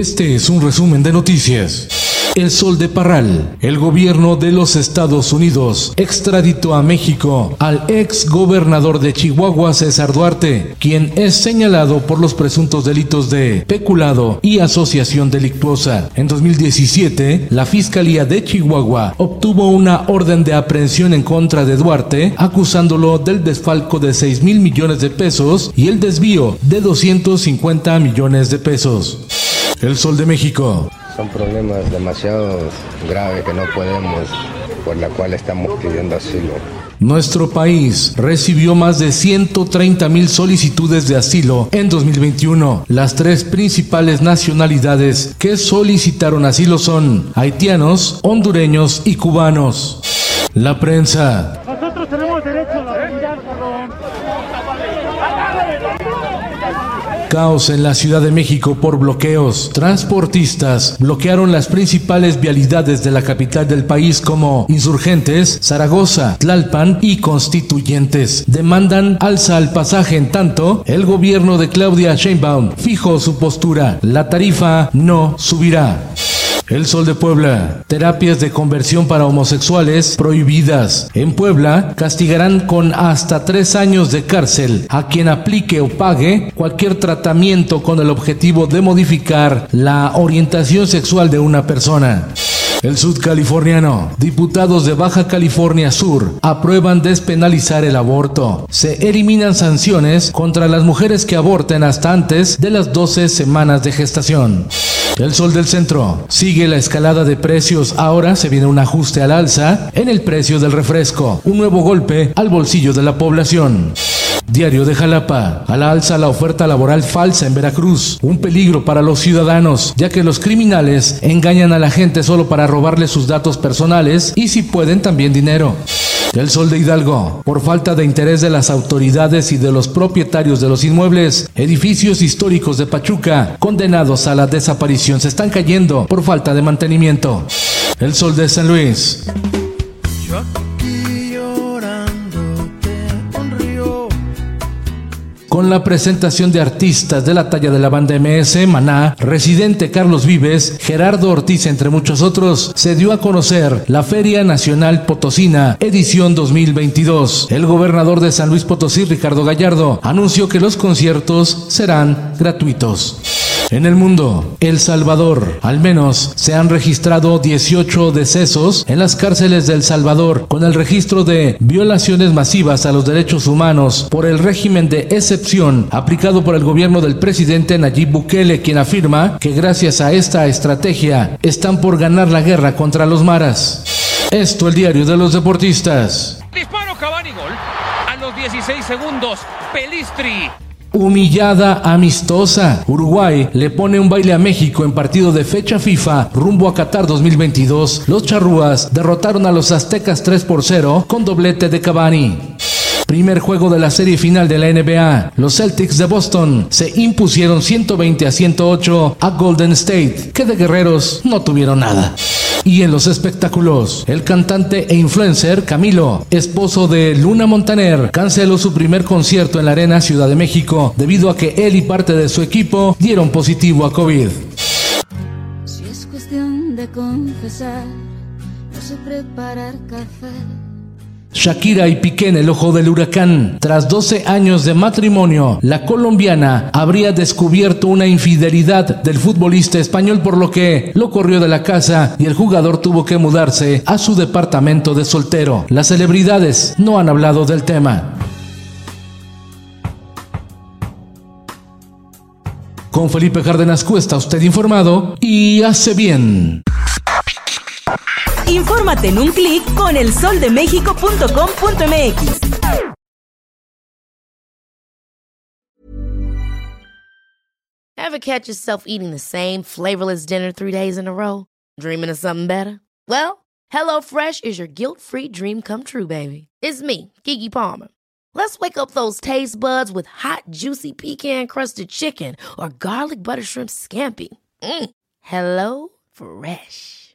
Este es un resumen de noticias. El Sol de Parral. El gobierno de los Estados Unidos extraditó a México al ex gobernador de Chihuahua, César Duarte, quien es señalado por los presuntos delitos de peculado y asociación delictuosa. En 2017, la Fiscalía de Chihuahua obtuvo una orden de aprehensión en contra de Duarte, acusándolo del desfalco de 6 mil millones de pesos y el desvío de 250 millones de pesos. El Sol de México. Son problemas demasiado graves que no podemos, por la cual estamos pidiendo asilo. Nuestro país recibió más de 130 mil solicitudes de asilo en 2021. Las tres principales nacionalidades que solicitaron asilo son haitianos, hondureños y cubanos. La prensa. Caos en la Ciudad de México por bloqueos. Transportistas bloquearon las principales vialidades de la capital del país como Insurgentes, Zaragoza, Tlalpan y Constituyentes. Demandan alza al pasaje en tanto el gobierno de Claudia Sheinbaum fijó su postura. La tarifa no subirá. El Sol de Puebla. Terapias de conversión para homosexuales prohibidas. En Puebla castigarán con hasta tres años de cárcel a quien aplique o pague cualquier tratamiento con el objetivo de modificar la orientación sexual de una persona. El sudcaliforniano. Diputados de Baja California Sur aprueban despenalizar el aborto. Se eliminan sanciones contra las mujeres que aborten hasta antes de las 12 semanas de gestación. El sol del centro. Sigue la escalada de precios. Ahora se viene un ajuste al alza en el precio del refresco. Un nuevo golpe al bolsillo de la población. Diario de Jalapa. A la alza la oferta laboral falsa en Veracruz. Un peligro para los ciudadanos, ya que los criminales engañan a la gente solo para robarle sus datos personales y si pueden también dinero. El Sol de Hidalgo. Por falta de interés de las autoridades y de los propietarios de los inmuebles, edificios históricos de Pachuca, condenados a la desaparición, se están cayendo por falta de mantenimiento. El Sol de San Luis. La presentación de artistas de la talla de la banda MS, Maná, Residente Carlos Vives, Gerardo Ortiz, entre muchos otros, se dio a conocer la Feria Nacional Potosina, edición 2022. El gobernador de San Luis Potosí, Ricardo Gallardo, anunció que los conciertos serán gratuitos. En el mundo, El Salvador, al menos se han registrado 18 decesos en las cárceles de El Salvador con el registro de violaciones masivas a los derechos humanos por el régimen de excepción aplicado por el gobierno del presidente Nayib Bukele, quien afirma que gracias a esta estrategia están por ganar la guerra contra los maras. Esto el diario de los deportistas. Disparo Cavani gol. A los 16 segundos, Pelistri Humillada amistosa. Uruguay le pone un baile a México en partido de fecha FIFA rumbo a Qatar 2022. Los charrúas derrotaron a los aztecas 3 por 0 con doblete de Cavani. Primer juego de la serie final de la NBA. Los Celtics de Boston se impusieron 120 a 108 a Golden State, que de guerreros no tuvieron nada. Y en los espectáculos, el cantante e influencer Camilo, esposo de Luna Montaner, canceló su primer concierto en la Arena Ciudad de México debido a que él y parte de su equipo dieron positivo a COVID. Si es cuestión de confesar, no sé preparar café. Shakira y Piqué en el ojo del huracán. Tras 12 años de matrimonio, la colombiana habría descubierto una infidelidad del futbolista español por lo que lo corrió de la casa y el jugador tuvo que mudarse a su departamento de soltero. Las celebridades no han hablado del tema. Con Felipe Cárdenas Cuesta, usted informado y hace bien. Infórmate en un clic con elsoldemexico.com.mx. Ever catch yourself eating the same flavorless dinner three days in a row? Dreaming of something better? Well, HelloFresh is your guilt-free dream come true, baby. It's me, Kiki Palmer. Let's wake up those taste buds with hot, juicy pecan-crusted chicken or garlic butter shrimp scampi. Mm. Hello Fresh.